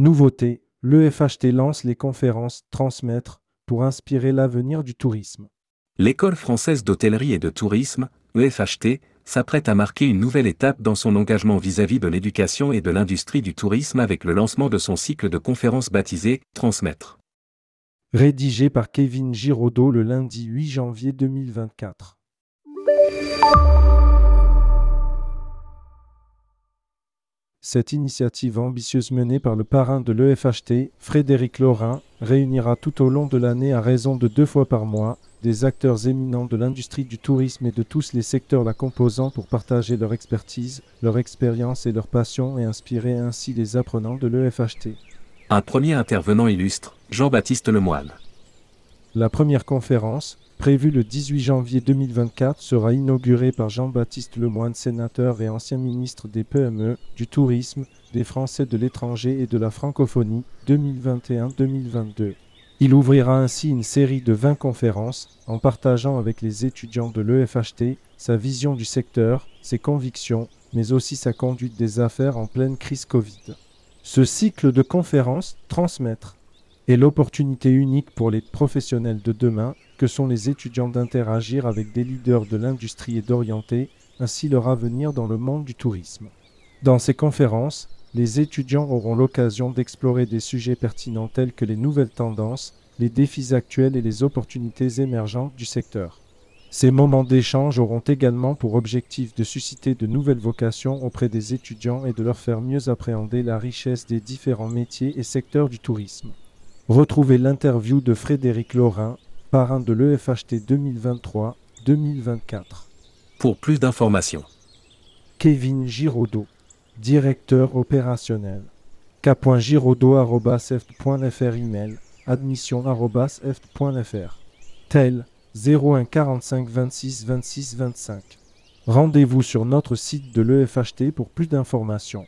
Nouveauté, l'EFHT lance les conférences Transmettre pour inspirer l'avenir du tourisme. L'école française d'hôtellerie et de tourisme, EFHT, s'apprête à marquer une nouvelle étape dans son engagement vis-à-vis de l'éducation et de l'industrie du tourisme avec le lancement de son cycle de conférences baptisé Transmettre. Rédigé par Kevin Giraudot le lundi 8 janvier 2024. Cette initiative ambitieuse menée par le parrain de l'EFHT, Frédéric Laurin, réunira tout au long de l'année à raison de deux fois par mois des acteurs éminents de l'industrie du tourisme et de tous les secteurs la composant pour partager leur expertise, leur expérience et leur passion et inspirer ainsi les apprenants de l'EFHT. Un premier intervenant illustre, Jean-Baptiste Lemoine. La première conférence, prévue le 18 janvier 2024, sera inaugurée par Jean-Baptiste Lemoine, sénateur et ancien ministre des PME, du tourisme, des Français de l'étranger et de la francophonie 2021-2022. Il ouvrira ainsi une série de 20 conférences en partageant avec les étudiants de l'EFHT sa vision du secteur, ses convictions, mais aussi sa conduite des affaires en pleine crise Covid. Ce cycle de conférences Transmettre est l'opportunité unique pour les professionnels de demain que sont les étudiants d'interagir avec des leaders de l'industrie et d'orienter ainsi leur avenir dans le monde du tourisme. Dans ces conférences, les étudiants auront l'occasion d'explorer des sujets pertinents tels que les nouvelles tendances, les défis actuels et les opportunités émergentes du secteur. Ces moments d'échange auront également pour objectif de susciter de nouvelles vocations auprès des étudiants et de leur faire mieux appréhender la richesse des différents métiers et secteurs du tourisme. Retrouvez l'interview de Frédéric Laurin, parrain de l'EFHT 2023-2024. Pour plus d'informations. Kevin Giraudot, directeur opérationnel. k.giraudot.fr email admission.fr Tel 01 45 26 26 25. Rendez-vous sur notre site de l'EFHT pour plus d'informations.